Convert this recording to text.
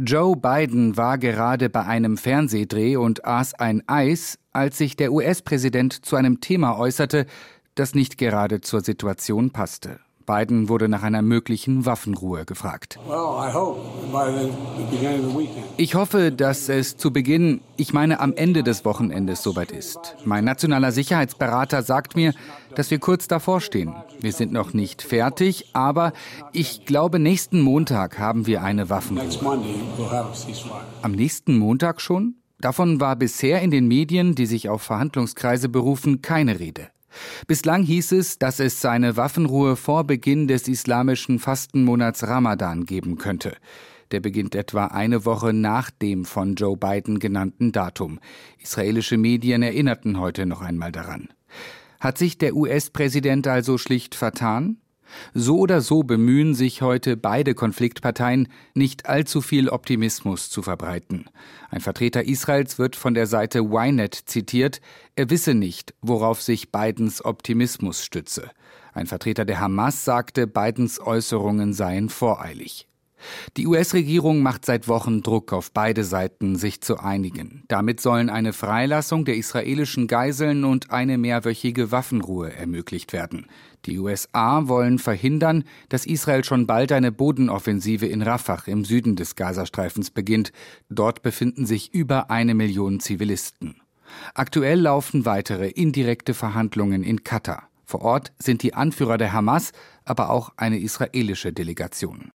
Joe Biden war gerade bei einem Fernsehdreh und aß ein Eis, als sich der US-Präsident zu einem Thema äußerte, das nicht gerade zur Situation passte. Biden wurde nach einer möglichen Waffenruhe gefragt. Ich hoffe, dass es zu Beginn, ich meine am Ende des Wochenendes soweit ist. Mein nationaler Sicherheitsberater sagt mir, dass wir kurz davor stehen. Wir sind noch nicht fertig, aber ich glaube, nächsten Montag haben wir eine Waffenruhe. Am nächsten Montag schon? Davon war bisher in den Medien, die sich auf Verhandlungskreise berufen, keine Rede. Bislang hieß es, dass es seine Waffenruhe vor Beginn des islamischen Fastenmonats Ramadan geben könnte. Der beginnt etwa eine Woche nach dem von Joe Biden genannten Datum. Israelische Medien erinnerten heute noch einmal daran. Hat sich der US-Präsident also schlicht vertan? So oder so bemühen sich heute beide Konfliktparteien, nicht allzu viel Optimismus zu verbreiten. Ein Vertreter Israels wird von der Seite Ynet zitiert, er wisse nicht, worauf sich Bidens Optimismus stütze. Ein Vertreter der Hamas sagte, Bidens Äußerungen seien voreilig. Die US-Regierung macht seit Wochen Druck auf beide Seiten, sich zu einigen. Damit sollen eine Freilassung der israelischen Geiseln und eine mehrwöchige Waffenruhe ermöglicht werden. Die USA wollen verhindern, dass Israel schon bald eine Bodenoffensive in Rafah im Süden des Gazastreifens beginnt. Dort befinden sich über eine Million Zivilisten. Aktuell laufen weitere indirekte Verhandlungen in Katar. Vor Ort sind die Anführer der Hamas, aber auch eine israelische Delegation.